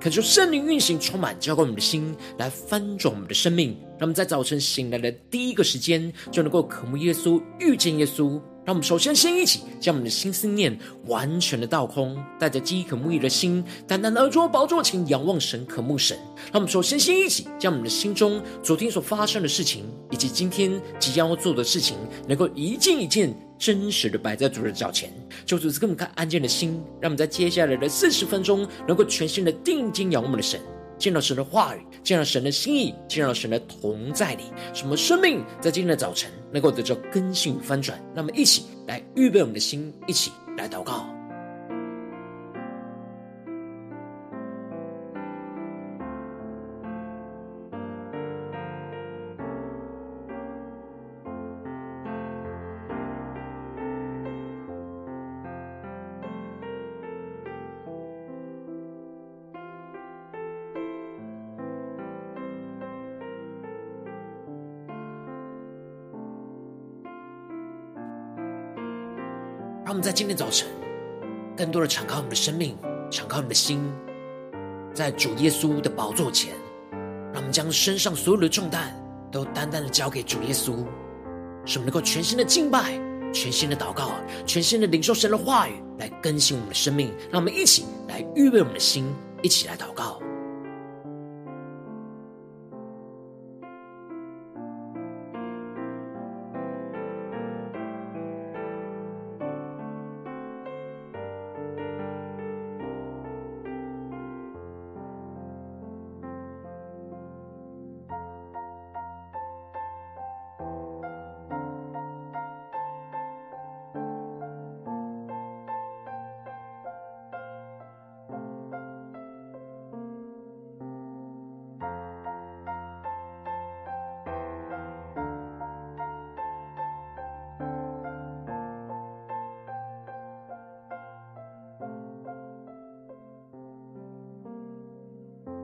恳求圣灵运行，充满浇灌我们的心，来翻转我们的生命。让我们在早晨醒来的第一个时间，就能够渴慕耶稣，遇见耶稣。让我们首先先一起将我们的心思念完全的倒空，带着饥渴慕义的心，单单的而坐宝座前仰望神，渴慕神。让我们首先先一起将我们的心中昨天所发生的事情，以及今天即将要做的事情，能够一件一件真实的摆在主的脚前，求主赐给我们看安静的心，让我们在接下来的四十分钟，能够全心的定睛仰望我们的神。见到神的话语，见到神的心意，见到神的同在里，什么生命在今天的早晨能够得到更新与翻转？那么，一起来预备我们的心，一起来祷告。让我们在今天早晨，更多的敞开我们的生命，敞开我们的心，在主耶稣的宝座前，让我们将身上所有的重担都单单的交给主耶稣，使我们能够全心的敬拜，全心的祷告，全心的领受神的话语，来更新我们的生命。让我们一起来预备我们的心，一起来祷告。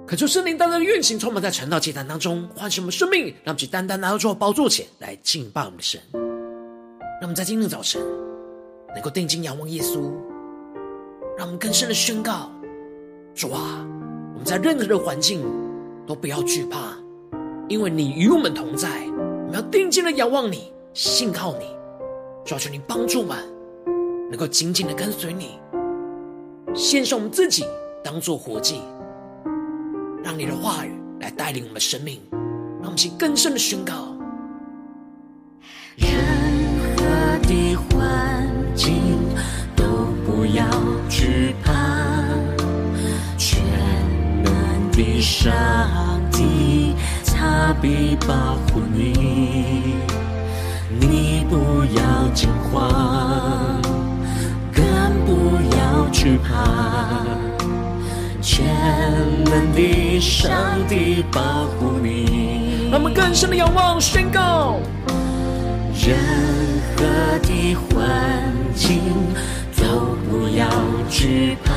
恳求圣灵单单的运行，充满在晨祷祭坛当中，唤醒我们生命，让我们去单单拿到主宝座前来敬拜我们的神。让我们在今天早晨能够定睛仰望耶稣，让我们更深的宣告：主啊，我们在任何的环境都不要惧怕，因为你与我们同在。我们要定睛的仰望你，信靠你，主啊，求你帮助我们，能够紧紧的跟随你，献上我们自己当做活祭。让你的话语来带领我们的生命，让我们去更深的宣告。任何的环境都不要惧怕，全能的上帝他必保护你，你不要惊慌，更不要惧怕。全能的上帝保护你，让我们更深的仰望宣告。任何的环境都不要惧怕，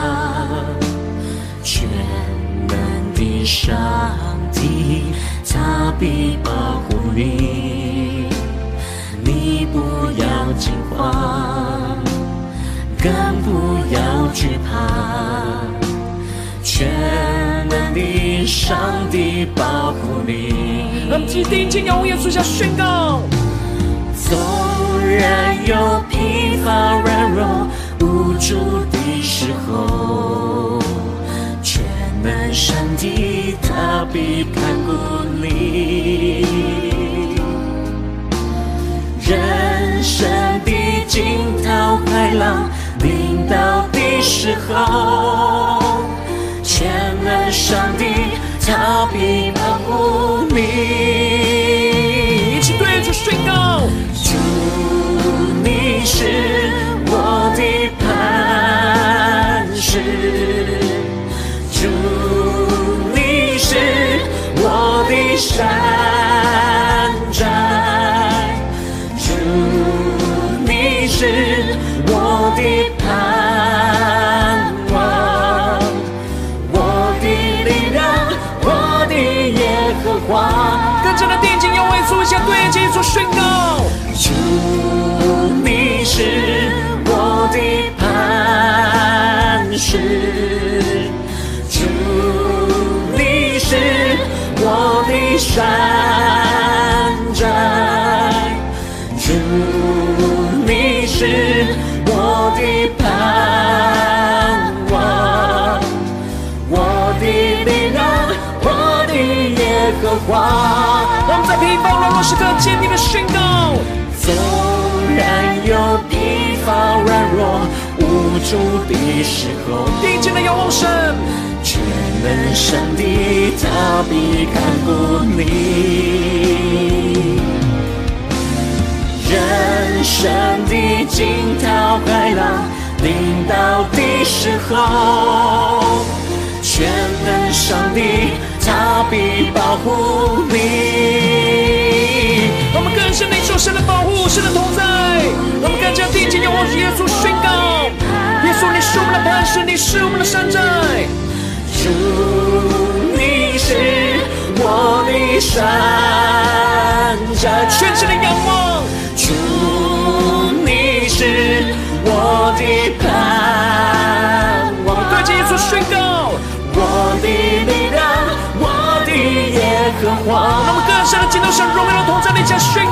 全能的上帝他必保护你，你不要惊慌，更不要惧怕。全能的上帝保护你，让我们定睛仰望耶稣，下宣告。纵然有疲乏软弱无助的时候，全能上帝他必看顾你。人生的惊涛骇浪临到的时候。全能上帝，他必保护你。一起对着宣告：主，你是我的磐石；主，你是我的山。是我的磐石，主，你是我的山寨，主，你是我的盼望，我的力量，我的耶和华。我们在疲乏软弱时刻无助的时候，定睛的仰望神，全能神的他必看顾你。人生的惊涛骇浪临到的时候，全能上帝他必保护你。我们更深领受神的保护，神的同是我们的磐石，你是我们的山寨。主，你是我的山寨。全心的仰望。主，你是我的盼望。对着耶稣宣告：我的力量，我的耶和华。我们更深的进入神荣耀的同在里，将宣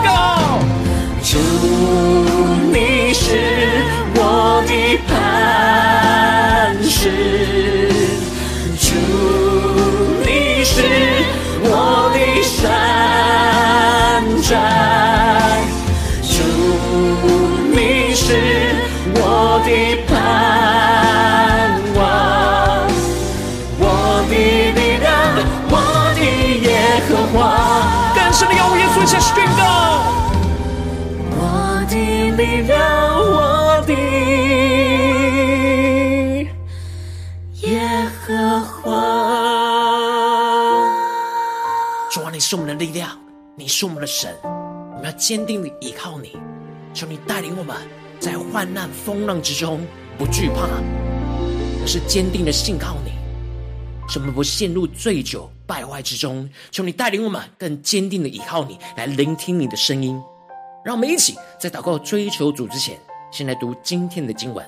力量，你是我们的神，我们要坚定的依靠你。求你带领我们在患难风浪之中不惧怕，而是坚定的信靠你，使我们不陷入醉酒败坏之中。求你带领我们更坚定的依靠你，来聆听你的声音。让我们一起在祷告追求主之前，先来读今天的经文。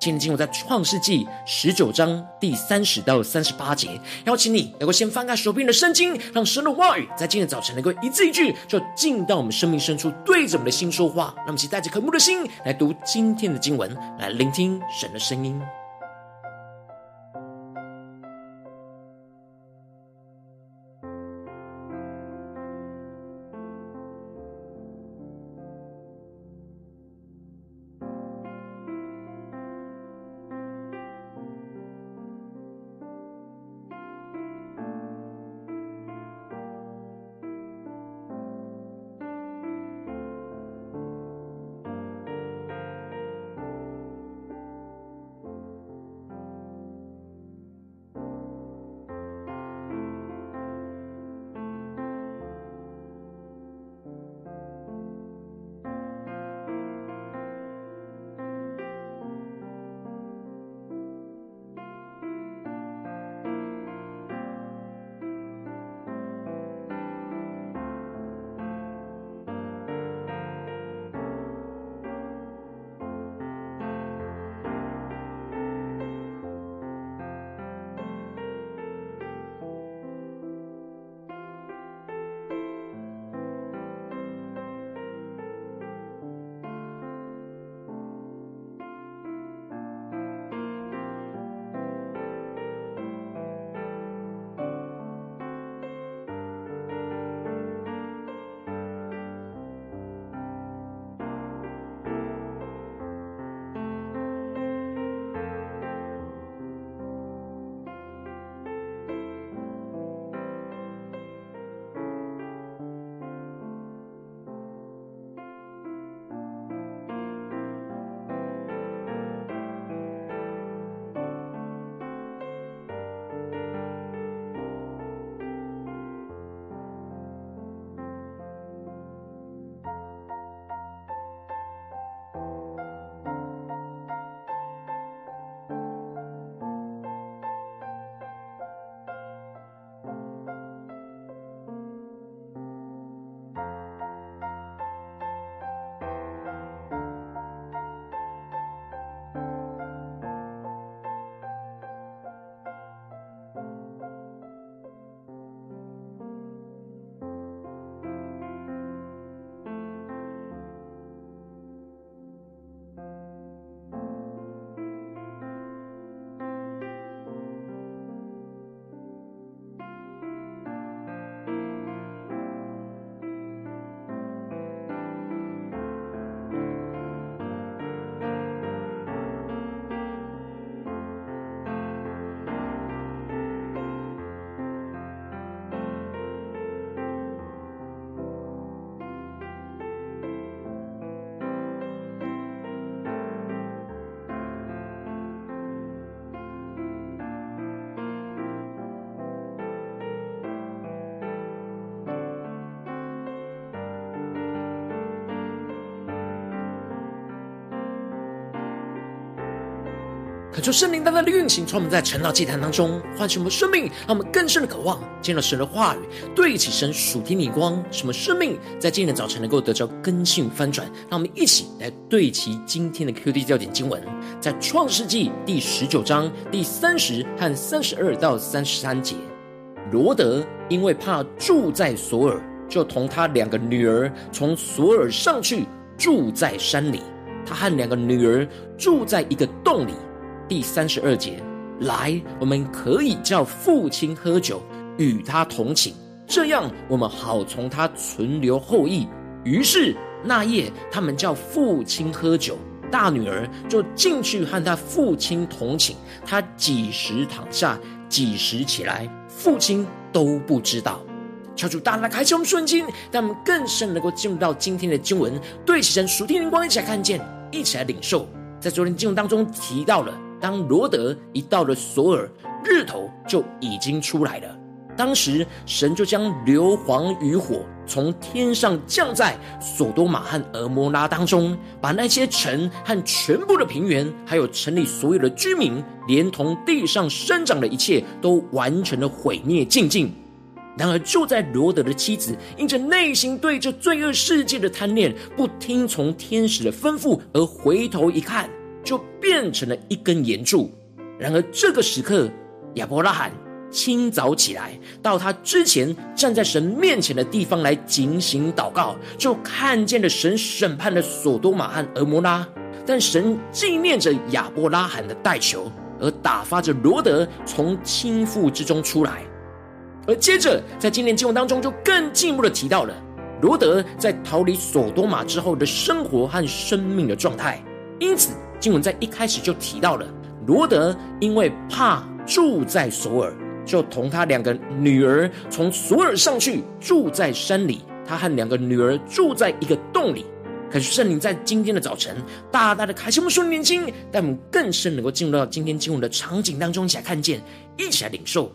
今天经文在创世纪十九章第三十到三十八节。邀请你能够先翻开手边的圣经，让神的话语在今天早晨能够一字一句，就进到我们生命深处，对着我们的心说话。让我们一起带着渴慕的心来读今天的经文，来聆听神的声音。恳求圣灵大大的运行，从我们在晨祷祭坛当中唤醒我们生命，让我们更深的渴望见到神的话语，对齐神属天的光，什么生命在今天早晨能够得着更新翻转。让我们一起来对齐今天的 QD 焦点经文，在创世纪第十九章第三十和三十二到三十三节。罗得因为怕住在索尔，就同他两个女儿从索尔上去住在山里，他和两个女儿住在一个洞里。第三十二节，来，我们可以叫父亲喝酒，与他同寝，这样我们好从他存留后裔。于是那夜，他们叫父亲喝酒，大女儿就进去和他父亲同寝。他几时躺下，几时起来，父亲都不知道。求主大大开启我们瞬间，让我们更深能够进入到今天的经文，对齐神属天灵光，一起来看见，一起来领受。在昨天经文当中提到了。当罗德一到了索尔，日头就已经出来了。当时神就将硫磺与火从天上降在索多玛和蛾摩拉当中，把那些城和全部的平原，还有城里所有的居民，连同地上生长的一切，都完全的毁灭净尽。然而，就在罗德的妻子因着内心对这罪恶世界的贪恋，不听从天使的吩咐，而回头一看。就变成了一根岩柱。然而这个时刻，亚伯拉罕清早起来，到他之前站在神面前的地方来警醒祷告，就看见了神审判了索多玛和蛾摩拉。但神纪念着亚伯拉罕的代求，而打发着罗德从倾覆之中出来。而接着在今天经文当中，就更进一步的提到了罗德在逃离索多玛之后的生活和生命的状态。因此，经文在一开始就提到了罗德，因为怕住在索尔，就同他两个女儿从索尔上去住在山里。他和两个女儿住在一个洞里。可是圣灵在今天的早晨，大大的开启我们属灵眼睛，让我们更深能够进入到今天经文的场景当中，一起来看见，一起来领受。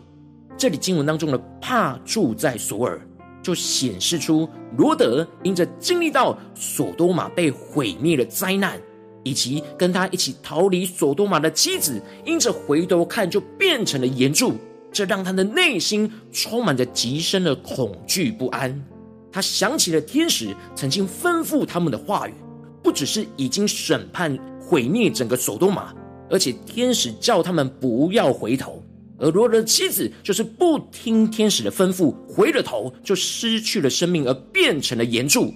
这里经文当中的怕住在索尔，就显示出罗德因着经历到索多玛被毁灭的灾难。以及跟他一起逃离索多玛的妻子，因着回头看就变成了盐柱，这让他的内心充满着极深的恐惧不安。他想起了天使曾经吩咐他们的话语，不只是已经审判毁灭整个索多玛，而且天使叫他们不要回头，而罗德的妻子就是不听天使的吩咐，回了头就失去了生命，而变成了盐柱。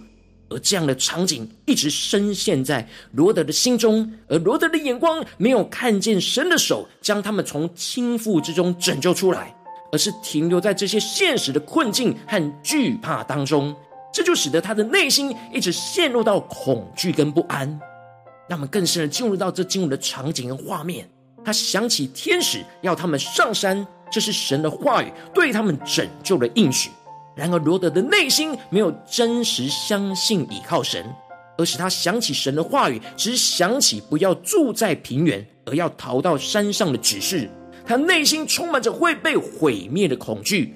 而这样的场景一直深陷在罗德的心中，而罗德的眼光没有看见神的手将他们从倾覆之中拯救出来，而是停留在这些现实的困境和惧怕当中，这就使得他的内心一直陷入到恐惧跟不安。让我们更深的进入到这进入的场景跟画面，他想起天使要他们上山，这是神的话语对他们拯救的应许。然而，罗德的内心没有真实相信倚靠神，而使他想起神的话语，只想起不要住在平原，而要逃到山上的指示。他内心充满着会被毁灭的恐惧，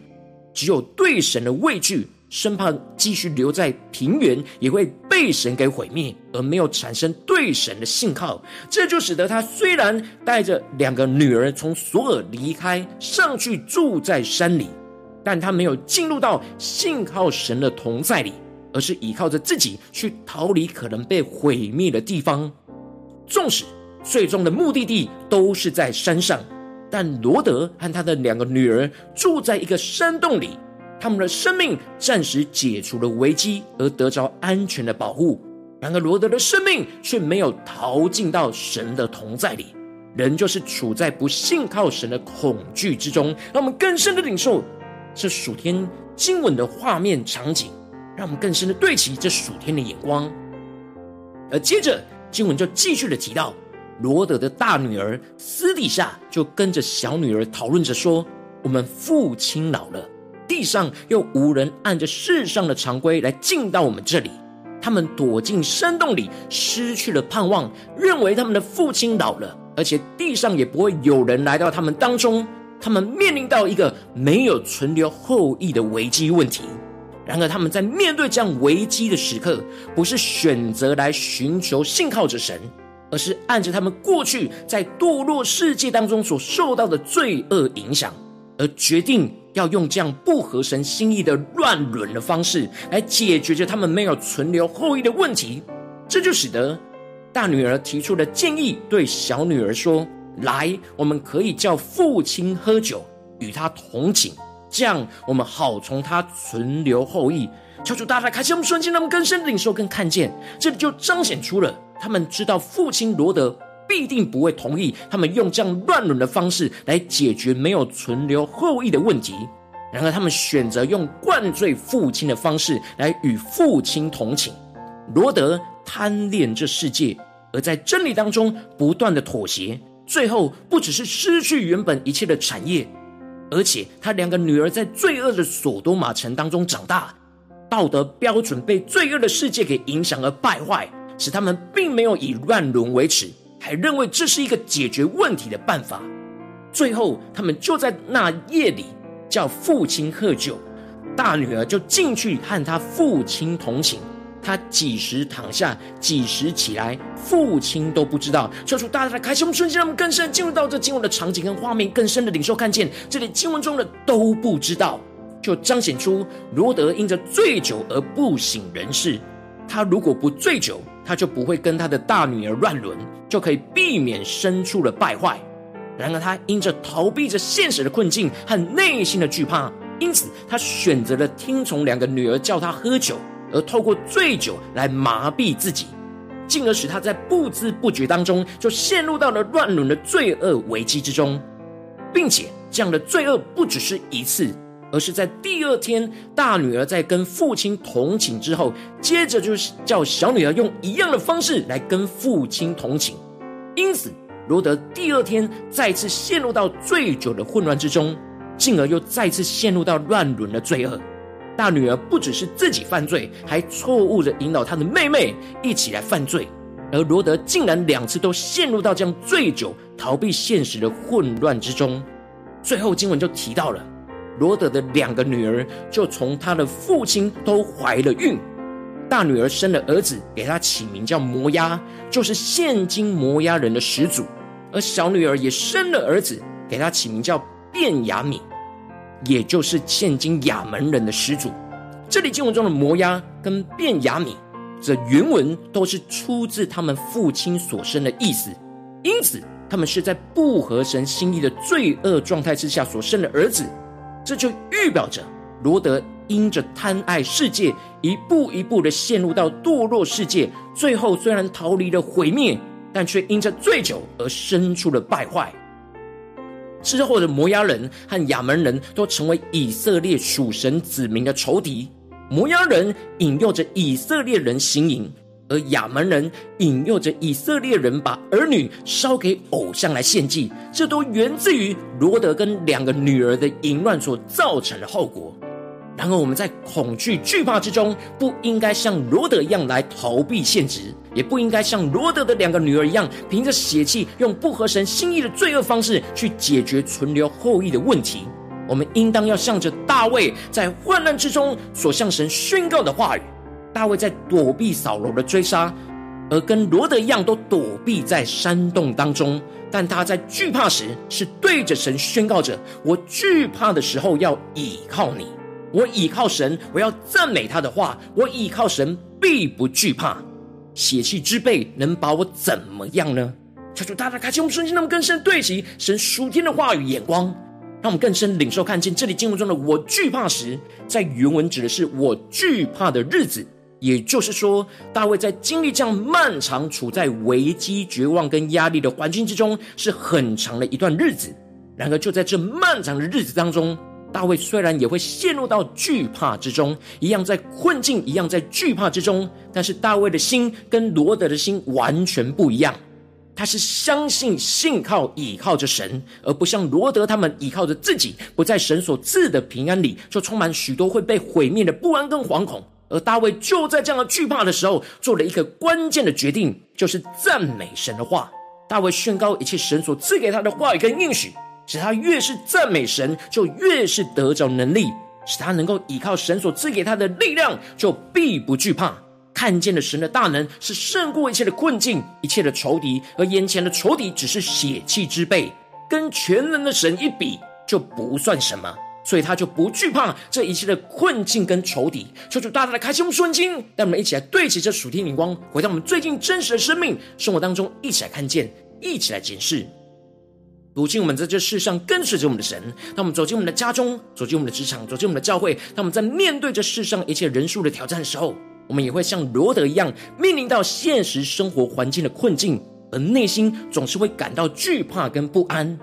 只有对神的畏惧，生怕继续留在平原也会被神给毁灭，而没有产生对神的信靠。这就使得他虽然带着两个女儿从索尔离开，上去住在山里。但他没有进入到信靠神的同在里，而是依靠着自己去逃离可能被毁灭的地方。纵使最终的目的地都是在山上，但罗德和他的两个女儿住在一个山洞里，他们的生命暂时解除了危机，而得着安全的保护。然而罗德的生命却没有逃进到神的同在里，仍就是处在不信靠神的恐惧之中。让我们更深的领受。这属天经文的画面场景，让我们更深的对齐这属天的眼光。而接着经文就继续的提到，罗德的大女儿私底下就跟着小女儿讨论着说：“我们父亲老了，地上又无人按着世上的常规来进到我们这里。他们躲进山洞里，失去了盼望，认为他们的父亲老了，而且地上也不会有人来到他们当中。”他们面临到一个没有存留后裔的危机问题。然而，他们在面对这样危机的时刻，不是选择来寻求信靠着神，而是按着他们过去在堕落世界当中所受到的罪恶影响，而决定要用这样不合神心意的乱伦的方式来解决着他们没有存留后裔的问题。这就使得大女儿提出了建议，对小女儿说：“来，我们可以叫父亲喝酒，与他同寝，这样我们好从他存留后裔。”求主大大开启我们瞬间，让我们更深的领受跟看见，这里就彰显出了。他们知道父亲罗德必定不会同意他们用这样乱伦的方式来解决没有存留后裔的问题。然而，他们选择用灌醉父亲的方式来与父亲同寝。罗德贪恋这世界，而在真理当中不断的妥协，最后不只是失去原本一切的产业，而且他两个女儿在罪恶的所多玛城当中长大，道德标准被罪恶的世界给影响而败坏。使他们并没有以乱伦为耻，还认为这是一个解决问题的办法。最后，他们就在那夜里叫父亲喝酒，大女儿就进去和他父亲同寝。他几时躺下，几时起来，父亲都不知道。求主大大的开心我们瞬间，让我们更深进入到这经文的场景跟画面，更深的领受看见这里经文中的都不知道，就彰显出罗德因着醉酒而不省人事。他如果不醉酒，他就不会跟他的大女儿乱伦，就可以避免生出了败坏。然而，他因着逃避着现实的困境和内心的惧怕，因此他选择了听从两个女儿叫他喝酒，而透过醉酒来麻痹自己，进而使他在不知不觉当中就陷入到了乱伦的罪恶危机之中，并且这样的罪恶不只是一次。而是在第二天，大女儿在跟父亲同寝之后，接着就是叫小女儿用一样的方式来跟父亲同寝。因此，罗德第二天再次陷入到醉酒的混乱之中，进而又再次陷入到乱伦的罪恶。大女儿不只是自己犯罪，还错误的引导她的妹妹一起来犯罪，而罗德竟然两次都陷入到这样醉酒、逃避现实的混乱之中。最后经文就提到了。罗德的两个女儿就从他的父亲都怀了孕，大女儿生了儿子，给他起名叫摩押，就是现今摩押人的始祖；而小女儿也生了儿子，给他起名叫便雅悯，也就是现今亚门人的始祖。这里经文中的摩押跟便雅悯，这原文都是出自他们父亲所生的意思，因此他们是在不合神心意的罪恶状态之下所生的儿子。这就预表着罗得因着贪爱世界，一步一步的陷入到堕落世界，最后虽然逃离了毁灭，但却因着醉酒而生出了败坏。之后的摩押人和亚门人都成为以色列属神子民的仇敌。摩押人引诱着以色列人行淫。而亚门人引诱着以色列人把儿女烧给偶像来献祭，这都源自于罗德跟两个女儿的淫乱所造成的后果。然而，我们在恐惧惧怕之中，不应该像罗德一样来逃避现实，也不应该像罗德的两个女儿一样，凭着血气用不合神心意的罪恶方式去解决存留后裔的问题。我们应当要向着大卫在患难之中所向神宣告的话语。大卫在躲避扫罗的追杀，而跟罗德一样，都躲避在山洞当中。但他在惧怕时，是对着神宣告着：“我惧怕的时候，要倚靠你；我倚靠神，我要赞美他的话；我倚靠神，必不惧怕。血气之辈能把我怎么样呢？”求主大大开启我们瞬间，让我们更深对齐神属天的话语眼光，让我们更深领受看见这里经文中的“我惧怕时”，在原文指的是我惧怕的日子。也就是说，大卫在经历这样漫长、处在危机、绝望跟压力的环境之中，是很长的一段日子。然而，就在这漫长的日子当中，大卫虽然也会陷入到惧怕之中，一样在困境，一样在惧怕之中，但是大卫的心跟罗德的心完全不一样。他是相信、信靠、倚靠着神，而不像罗德他们倚靠着自己，不在神所赐的平安里，就充满许多会被毁灭的不安跟惶恐。而大卫就在这样的惧怕的时候，做了一个关键的决定，就是赞美神的话。大卫宣告一切神所赐给他的话语跟应许，使他越是赞美神，就越是得着能力，使他能够依靠神所赐给他的力量，就必不惧怕。看见了神的大能是胜过一切的困境、一切的仇敌，而眼前的仇敌只是血气之辈，跟全能的神一比就不算什么，所以他就不惧怕这一切的困境跟仇敌。求主大大的开启我们顺经，让我们一起来对齐这属天灵光，回到我们最近真实的生命生活当中，一起来看见，一起来检视。如今我们在这世上跟随着我们的神，当我们走进我们的家中，走进我们的职场，走进我们的教会，当我们在面对这世上一切人数的挑战的时候，我们也会像罗德一样，面临到现实生活环境的困境，而内心总是会感到惧怕跟不安。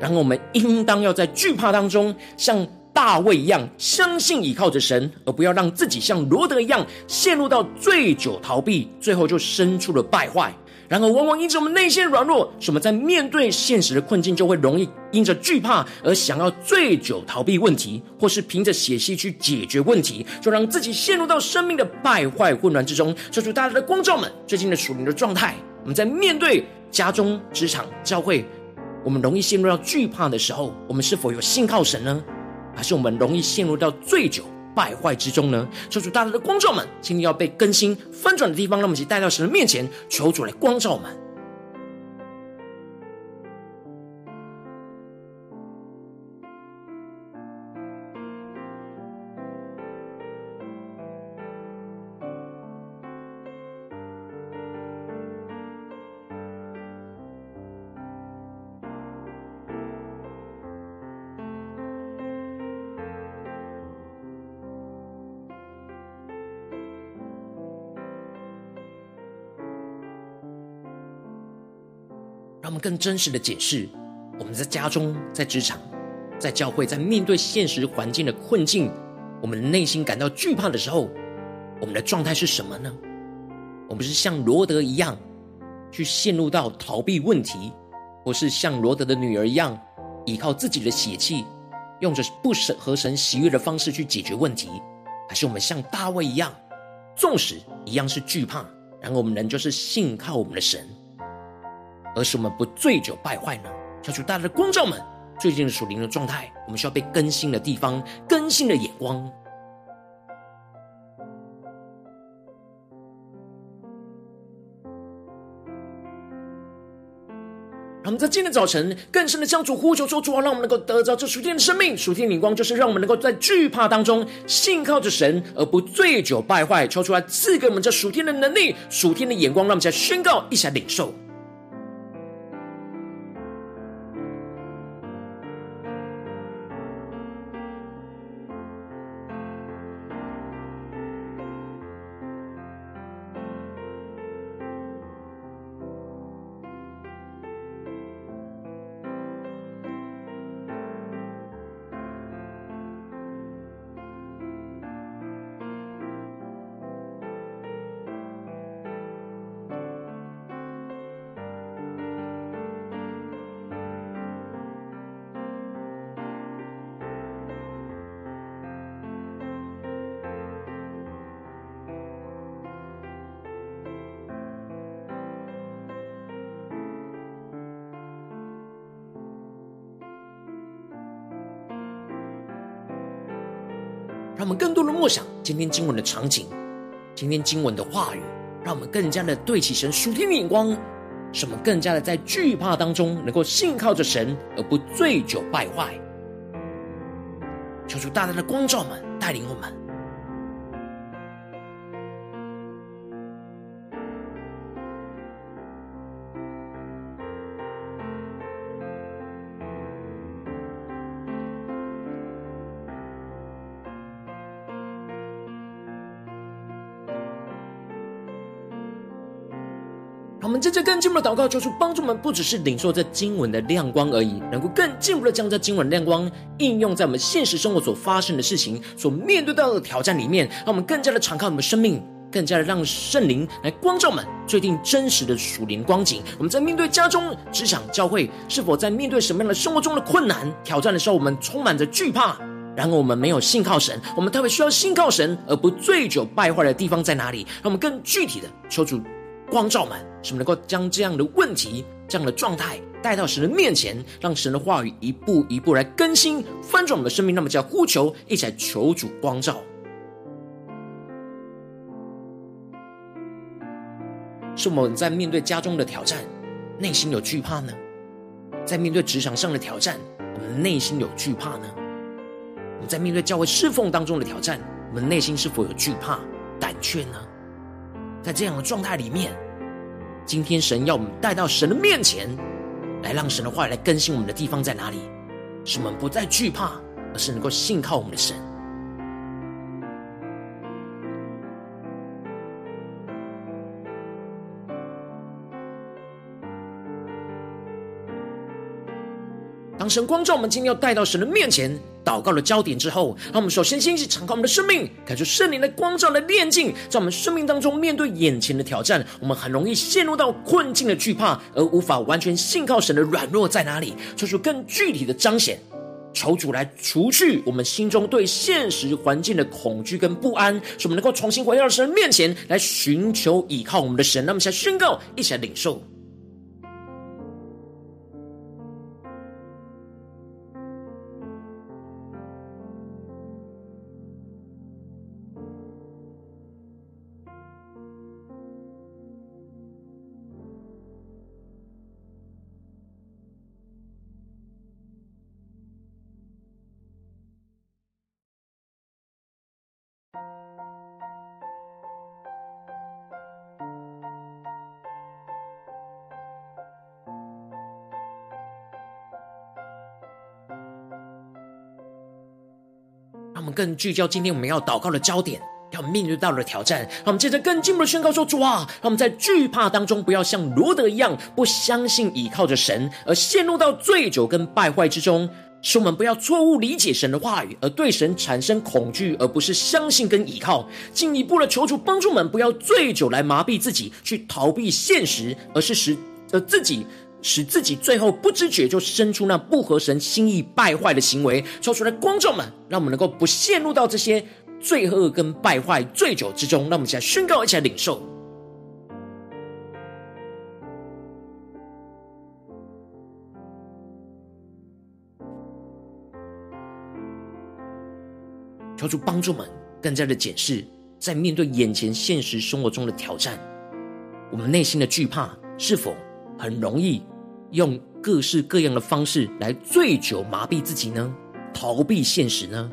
然后我们应当要在惧怕当中，像大卫一样，相信倚靠着神，而不要让自己像罗德一样，陷入到醉酒逃避，最后就生出了败坏。然而，往往因着我们内心软弱，使我们在面对现实的困境，就会容易因着惧怕而想要醉酒逃避问题，或是凭着血气去解决问题，就让自己陷入到生命的败坏混乱之中。求主大家的光照们，最近的属灵的状态，我们在面对家中、职场、教会，我们容易陷入到惧怕的时候，我们是否有信靠神呢？还是我们容易陷入到醉酒败坏之中呢？求主大大的光照们，今天要被更新翻转的地方，让我们一起带到神的面前，求主来光照们。让我们更真实的解释，我们在家中、在职场、在教会，在面对现实环境的困境，我们内心感到惧怕的时候，我们的状态是什么呢？我们是像罗德一样，去陷入到逃避问题，或是像罗德的女儿一样，依靠自己的血气，用着不合神喜悦的方式去解决问题，还是我们像大卫一样，纵使一样是惧怕，然后我们仍旧是信靠我们的神。而使我们不醉酒败坏呢？求主大家的光照们，最近的属灵的状态，我们需要被更新的地方，更新的眼光。我们在今天早晨更深的向主呼求说：主啊，让我们能够得着这属天的生命、属天的灵光，就是让我们能够在惧怕当中信靠着神，而不醉酒败坏。求出来赐给我们这属天的能力、属天的眼光，让我们在宣告，一起来领受。让我们更多的默想今天经文的场景，今天经文的话语，让我们更加的对起神属天的眼光，使我们更加的在惧怕当中能够信靠着神，而不醉酒败坏。求主大大的光照们，带领我们。在这更进一步的祷告，求主帮助我们，不只是领受这经文的亮光而已，能够更进一步的将这经文亮光应用在我们现实生活所发生的事情、所面对到的挑战里面，让我们更加的敞开我们的生命，更加的让圣灵来光照我们最近真实的属灵光景。我们在面对家中、职场、教会，是否在面对什么样的生活中的困难、挑战的时候，我们充满着惧怕，然而我们没有信靠神，我们特别需要信靠神而不醉酒败坏的地方在哪里？让我们更具体的求主。光照们，使我们能够将这样的问题、这样的状态带到神的面前，让神的话语一步一步来更新、翻转我们的生命。那么，叫呼求，一起来求主光照。是我们在面对家中的挑战，内心有惧怕呢？在面对职场上的挑战，我们内心有惧怕呢？我们在面对教会侍奉当中的挑战，我们内心是否有惧怕、胆怯呢？在这样的状态里面，今天神要我们带到神的面前，来让神的话语来更新我们的地方在哪里？使我们不再惧怕，而是能够信靠我们的神。当神光照我们今天要带到神的面前，祷告的焦点之后，让我们首先先去敞开我们的生命，感受圣灵的光照的炼净，在我们生命当中面对眼前的挑战，我们很容易陷入到困境的惧怕，而无法完全信靠神的软弱在哪里，做出更具体的彰显。求主来除去我们心中对现实环境的恐惧跟不安，使我们能够重新回到神面前来寻求依靠我们的神。那么，现在宣告，一起来领受。让我们更聚焦今天我们要祷告的焦点，要面对到的挑战。让我们接着更进一步的宣告说：主啊，让我们在惧怕当中，不要像罗德一样，不相信倚靠着神，而陷入到醉酒跟败坏之中。使我们不要错误理解神的话语，而对神产生恐惧，而不是相信跟倚靠。进一步的求主帮助我们，不要醉酒来麻痹自己，去逃避现实，而是使呃自己。使自己最后不知觉就生出那不合神心意败坏的行为，说出来，光照们，让我们能够不陷入到这些罪恶跟败坏、醉酒之中。让我们一起来宣告，一起来领受，求主帮助们更加的检视，在面对眼前现实生活中的挑战，我们内心的惧怕是否很容易用各式各样的方式来醉酒麻痹自己呢？逃避现实呢？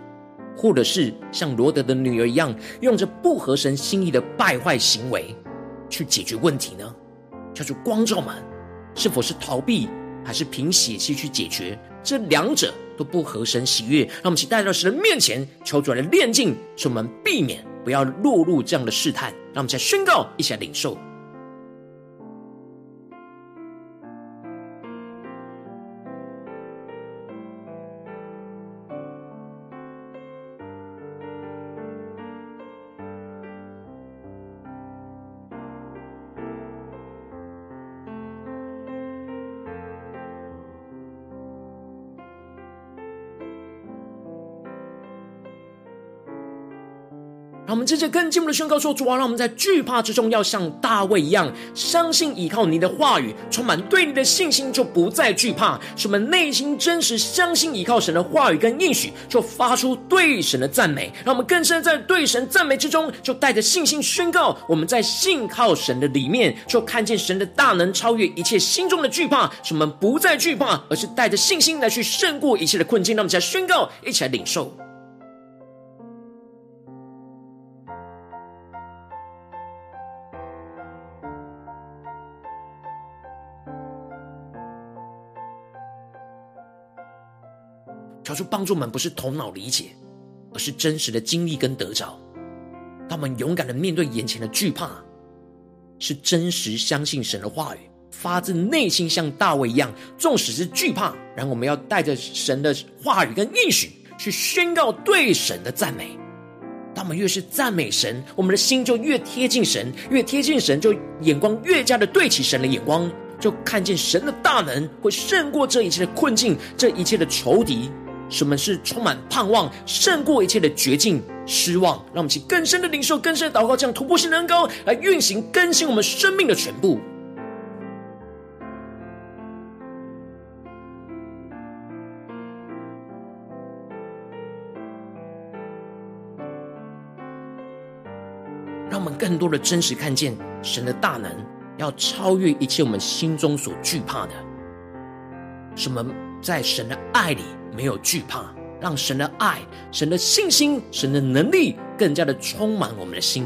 或者是像罗德的女儿一样，用着不合神心意的败坏行为去解决问题呢？叫做光照们，是否是逃避，还是凭血气去解决？这两者都不合神喜悦。让我们一起带到神的面前，求主来炼净，使我们避免不要落入这样的试探。让我们再宣告，一起来领受。让我们接着更进一步的宣告说：“主啊，让我们在惧怕之中，要像大卫一样，相信依靠你的话语，充满对你的信心，就不再惧怕。使我们内心真实相信依靠神的话语跟应许，就发出对神的赞美。让我们更深在对神赞美之中，就带着信心宣告：我们在信靠神的里面，就看见神的大能超越一切心中的惧怕。使我们不再惧怕，而是带着信心来去胜过一切的困境。让我们来宣告，一起来领受。”求主帮助我们，不是头脑理解，而是真实的经历跟得着。他们勇敢的面对眼前的惧怕，是真实相信神的话语，发自内心像大卫一样，纵使是惧怕，然后我们要带着神的话语跟应许去宣告对神的赞美。当我们越是赞美神，我们的心就越贴近神，越贴近神，就眼光越加的对齐神的眼光，就看见神的大能会胜过这一切的困境，这一切的仇敌。什么是充满盼望，胜过一切的绝境、失望？让我们去更深的领受、更深的祷告，这样突破性的恩膏来运行更新我们生命的全部。让我们更多的真实看见神的大能，要超越一切我们心中所惧怕的。什么在神的爱里没有惧怕，让神的爱、神的信心、神的能力更加的充满我们的心。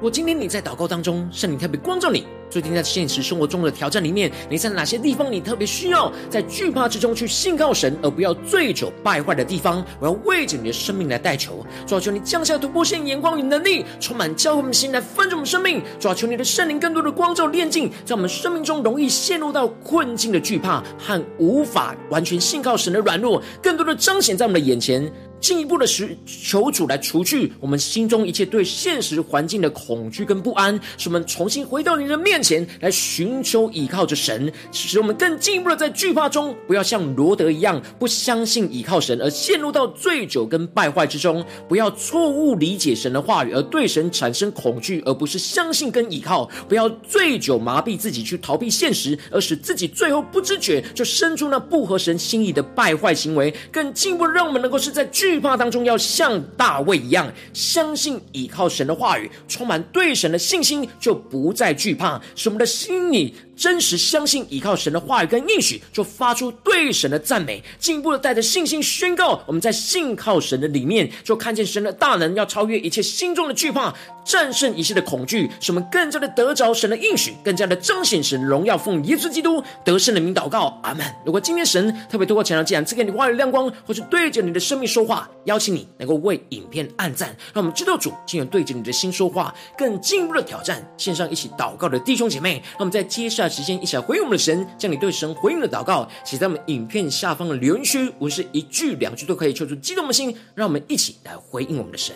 我今天你在祷告当中，圣灵特别光照你，最近在现实生活中的挑战里面，你在哪些地方你特别需要在惧怕之中去信靠神，而不要醉酒败坏的地方？我要为着你的生命来代求，主啊，求你降下突破性眼光与能力，充满教会我们心来分盛我们生命。主啊，求你的圣灵更多的光照炼净，在我们生命中容易陷入到困境的惧怕和无法完全信靠神。的软弱，更多的彰显在我们的眼前。进一步的使求主来除去我们心中一切对现实环境的恐惧跟不安，使我们重新回到你的面前来寻求依靠着神，使我们更进一步的在惧怕中，不要像罗得一样不相信依靠神而陷入到醉酒跟败坏之中，不要错误理解神的话语而对神产生恐惧，而不是相信跟依靠，不要醉酒麻痹自己去逃避现实，而使自己最后不知觉就生出那不合神心意的败坏行为，更进一步让我们能够是在惧。惧怕当中，要像大卫一样，相信依靠神的话语，充满对神的信心，就不再惧怕。使我们的心里真实相信依靠神的话语跟应许，就发出对神的赞美，进一步的带着信心宣告：我们在信靠神的里面，就看见神的大能，要超越一切心中的惧怕，战胜一切的恐惧，使我们更加的得着神的应许，更加的彰显神荣耀。奉耶稣基督得胜的名祷告，阿门。如果今天神特别透过晨祷祭坛赐给你话语亮光，或是对着你的生命说话，邀请你能够为影片按赞，让我们知道主竟然对着你的心说话，更进一步的挑战线上一起祷告的弟兄姐妹。让我们在接下来时间一起来回应我们的神，将你对神回应的祷告写在我们影片下方的留言区，无论是一句两句都可以，求出激动的心，让我们一起来回应我们的神。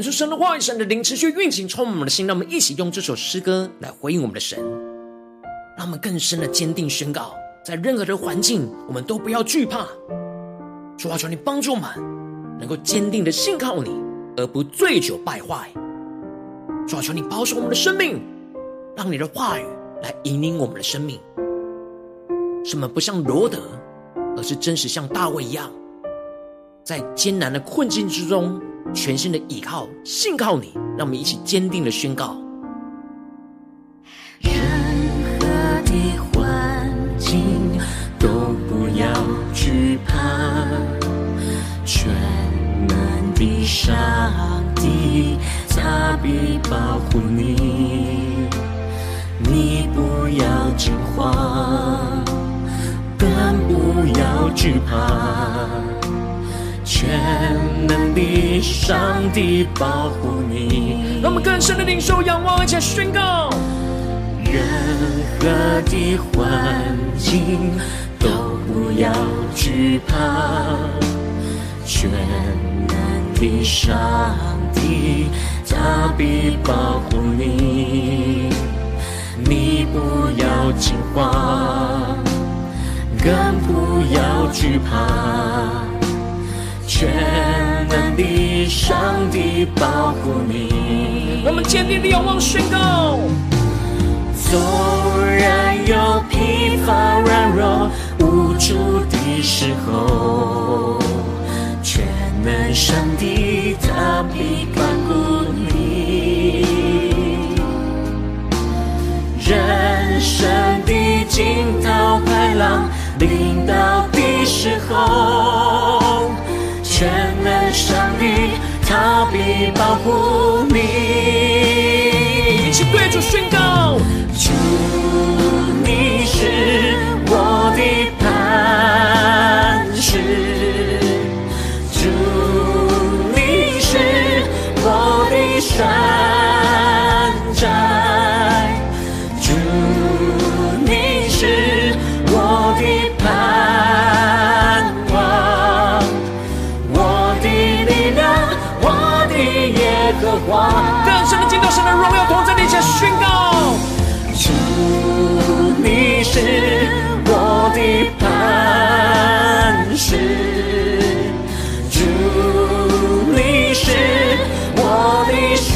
恳求神的话语，神的灵持续运行，充满我们的心。让我们一起用这首诗歌来回应我们的神，让我们更深的坚定宣告：在任何的环境，我们都不要惧怕。主啊，求你帮助我们，能够坚定的信靠你，而不醉酒败坏。主啊，求你保守我们的生命，让你的话语来引领我们的生命。使我们不像罗德，而是真实像大卫一样，在艰难的困境之中。全新的依靠，信靠你。让我们一起坚定的宣告。任何的环境都不要惧怕，全能的上帝他必保护你，你不要惊慌，更不要惧怕。全能的上帝保护你。让我们更深的领受、仰望，而且宣告：任何的环境都不要惧怕，全能的上帝他必保护你。你不要惊慌，更不要惧怕，全能的上帝保护你。我们坚定的仰望宣告：纵然有疲乏软弱无助的时候，全能上帝他必看顾你。人生的惊涛骇浪临到的时候，全能上帝他必保护你。一起对主宣告：主，你是我的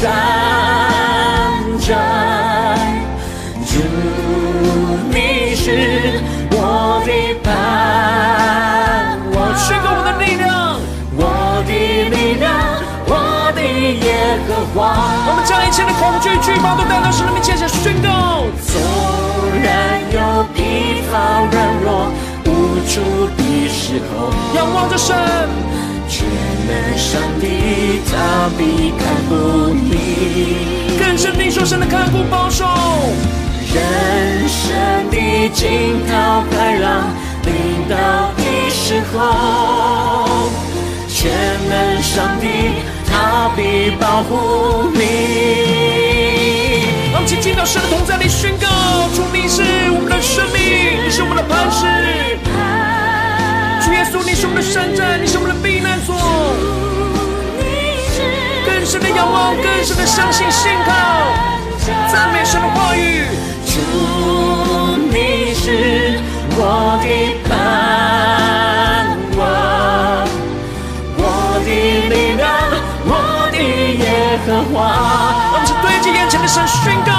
山寨；主，你是我的磐。我宣告我的力量，我的力量。我的耶和华，我们将一切的恐惧、惧怕都带到神的面前，宣告：纵然有疲乏、软弱、无助的时候，仰望着神，全能上帝他必看顾你，更深领受神的看顾保守。人生的惊涛骇浪临到的时候，全能上帝。他必保护你。让我们紧紧到神的同在里宣告：主，你是我们的生命，你是我们的磐石。你是我们的山寨，你是我们的避难所。更深的仰望，更深的相信信靠，赞美神的话语。主，你是我的盼望，我的力量。耶和华，让我们对着眼前的神宣告：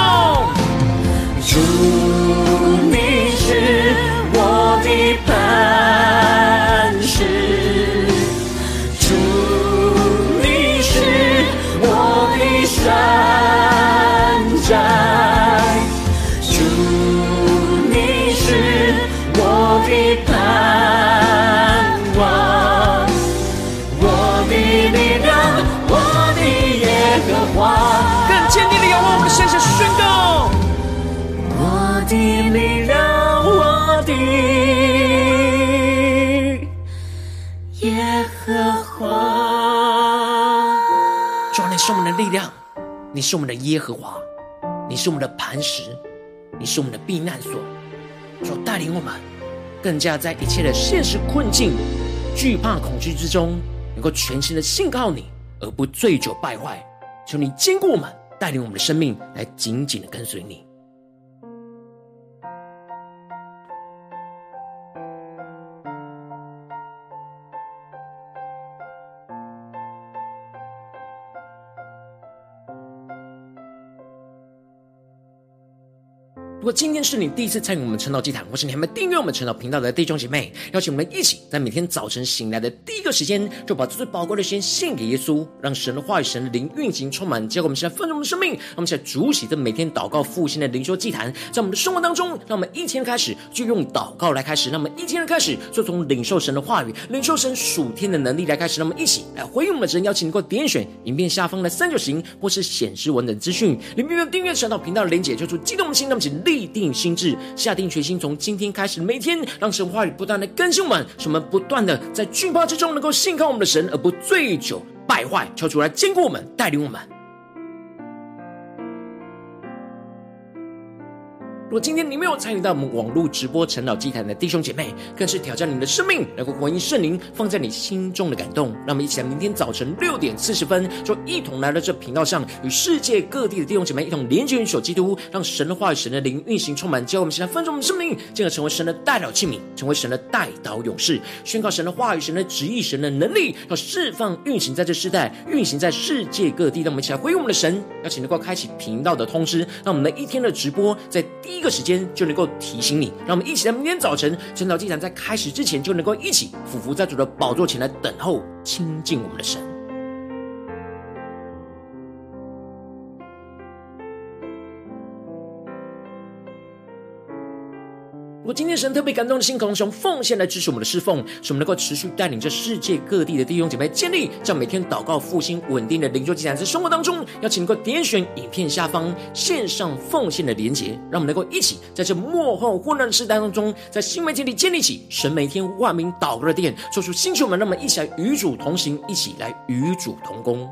主，你是我们的耶和华，你是我们的磐石，你是我们的避难所。主带领我们，更加在一切的现实困境、惧怕、恐惧之中，能够全心的信靠你，而不醉酒败坏。求你坚固我们，带领我们的生命来紧紧的跟随你。果今天是你第一次参与我们晨祷祭坛，或是你还没订阅我们晨祷频道的弟兄姐妹，邀请我们一起在每天早晨醒来的第一个时间，就把最宝贵的时间献给耶稣，让神的话语、神的灵运行充满，结果我们现在丰盛我们的生命，让我们现在主起这每天祷告复兴的灵修祭坛，在我们的生活当中，让我们一天开始就用祷告来开始，让我们一天开始就从领受神的话语、领受神属天的能力来开始，让我们一起来回应我们的神，邀请能够点选影片下方的三角形，或是显示文本资讯里面有订阅晨祷频道的连结，就出激动的心，让我们一起立。立定心智，下定决心，从今天开始，每天让神话语不断的更新我们，使我们不断的在惧怕之中能够信靠我们的神，而不醉酒败坏。求主来坚固我们，带领我们。如果今天你没有参与到我们网络直播陈老祭坛的弟兄姐妹，更是挑战你的生命，能够回应圣灵放在你心中的感动。让我们一起来，明天早晨六点四十分，就一同来到这频道上，与世界各地的弟兄姐妹一同连接、运手基督，让神的话语、神的灵运行充满，教我们现在分盛我们生命，进而成为神的代祷器皿，成为神的代祷勇士，宣告神的话语、神的旨意、神的能力，要释放、运行在这世代，运行在世界各地。让我们一起来回应我们的神，邀请能够开启频道的通知，让我们的一天的直播在第一个时间就能够提醒你，让我们一起在明天早晨晨祷祭坛在开始之前，就能够一起俯伏在主的宝座前来等候亲近我们的神。果今天神特别感动的心，可能用奉献来支持我们的侍奉，使我们能够持续带领着世界各地的弟兄姐妹建立这样每天祷告复兴稳定的灵修祭坛，在生活当中，邀请能够点选影片下方线上奉献的连结，让我们能够一起在这幕后混乱的时代当中，在新媒体里建立起神每天万名祷告的殿，做出星球们，让我们一起来与主同行，一起来与主同工。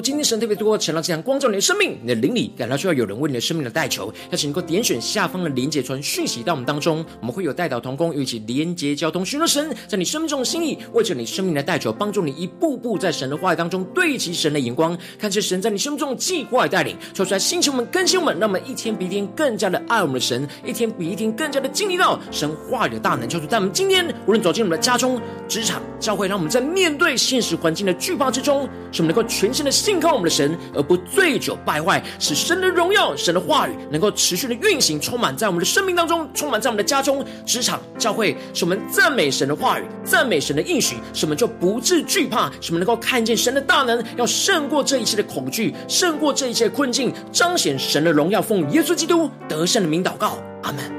今天神特别多过，想让这样光照你的生命，你的灵里感到需要有人为你的生命的代求，邀请能够点选下方的连结传讯息到我们当中，我们会有代祷同工，一起连结交通，寻求神在你生命中的心意，为着你生命的代求，帮助你一步步在神的话语当中对齐神的眼光，看见神在你生命中的计划带领，说出来星球们更新我们，让我们一天比一天更加的爱我们的神，一天比一天更加的经历到神话语的大能，求主在我们今天无论走进我们的家中、职场、教会，让我们在面对现实环境的惧怕之中，使我们能够全新的。信靠我们的神，而不醉酒败坏，使神的荣耀、神的话语能够持续的运行，充满在我们的生命当中，充满在我们的家中、职场、教会，使我们赞美神的话语，赞美神的应许，使我们就不致惧怕，使我们能够看见神的大能，要胜过这一切的恐惧，胜过这一切的困境，彰显神的荣耀，奉耶稣基督得胜的名祷告，阿门。